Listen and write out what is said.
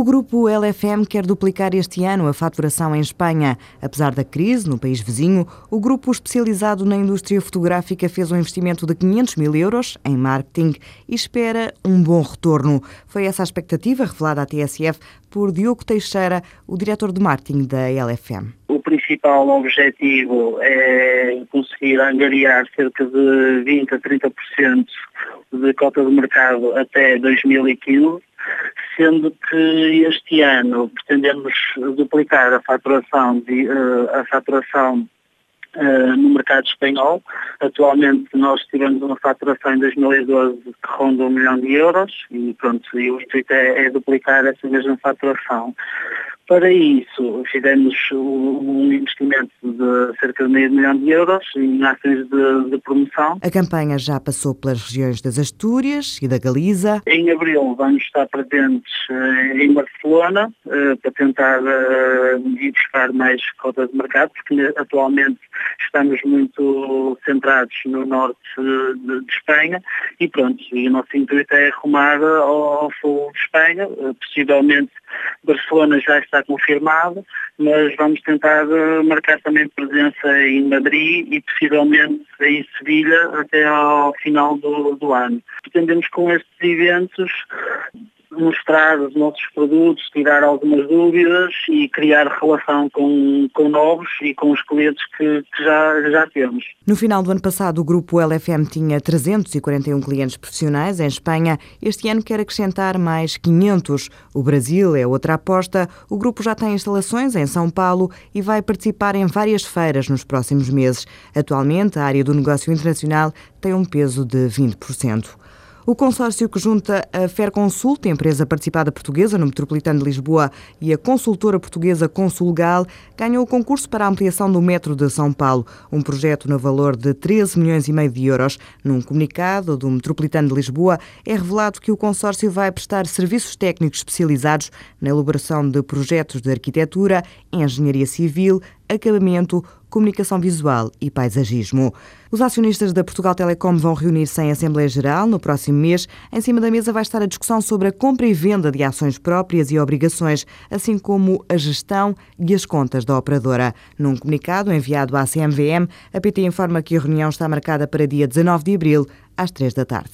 O grupo LFM quer duplicar este ano a faturação em Espanha. Apesar da crise no país vizinho, o grupo especializado na indústria fotográfica fez um investimento de 500 mil euros em marketing e espera um bom retorno. Foi essa a expectativa revelada à TSF por Diogo Teixeira, o diretor de marketing da LFM. O principal objetivo é conseguir angariar cerca de 20 a 30% de cota de mercado até 2015 sendo que este ano pretendemos duplicar a faturação, de, uh, a faturação uh, no mercado espanhol. Atualmente nós tivemos uma faturação em 2012 que ronda um milhão de euros e pronto, e o intuito é, é duplicar essa mesma faturação. Para isso, fizemos um investimento de cerca de meio milhão de euros em ações de, de, promoção. A campanha já passou pelas regiões das Astúrias e da Galiza. Em abril vamos estar presentes eh, em Barcelona eh, para tentar eh, ir buscar mais cotas de mercado, porque atualmente estamos muito centrados no norte de, de Espanha e pronto, e o nosso intuito é arrumar ao, ao sul de Espanha, possivelmente Barcelona já está confirmado, mas vamos tentar eh, marcar também presença em Madrid e possivelmente em Sevilha até ao final do, do ano. Pretendemos com estes eventos mostrar os nossos produtos, tirar algumas dúvidas e criar relação com, com novos e com os clientes que, que já, já temos. No final do ano passado, o grupo LFM tinha 341 clientes profissionais em Espanha. Este ano quer acrescentar mais 500. O Brasil é outra aposta. O grupo já tem instalações em São Paulo e vai participar em várias feiras nos próximos meses. Atualmente, a área do negócio internacional tem um peso de 20%. O consórcio que junta a Ferconsult, empresa participada portuguesa no Metropolitano de Lisboa, e a consultora portuguesa Consulgal, ganhou o concurso para a ampliação do metro de São Paulo, um projeto no valor de 13 milhões e meio de euros. Num comunicado do Metropolitano de Lisboa, é revelado que o consórcio vai prestar serviços técnicos especializados na elaboração de projetos de arquitetura, engenharia civil, acabamento, comunicação visual e paisagismo. Os acionistas da Portugal Telecom vão reunir-se em Assembleia Geral no próximo mês. Em cima da mesa vai estar a discussão sobre a compra e venda de ações próprias e obrigações, assim como a gestão e as contas da operadora. Num comunicado enviado à CMVM, a PT informa que a reunião está marcada para dia 19 de abril, às 3 da tarde.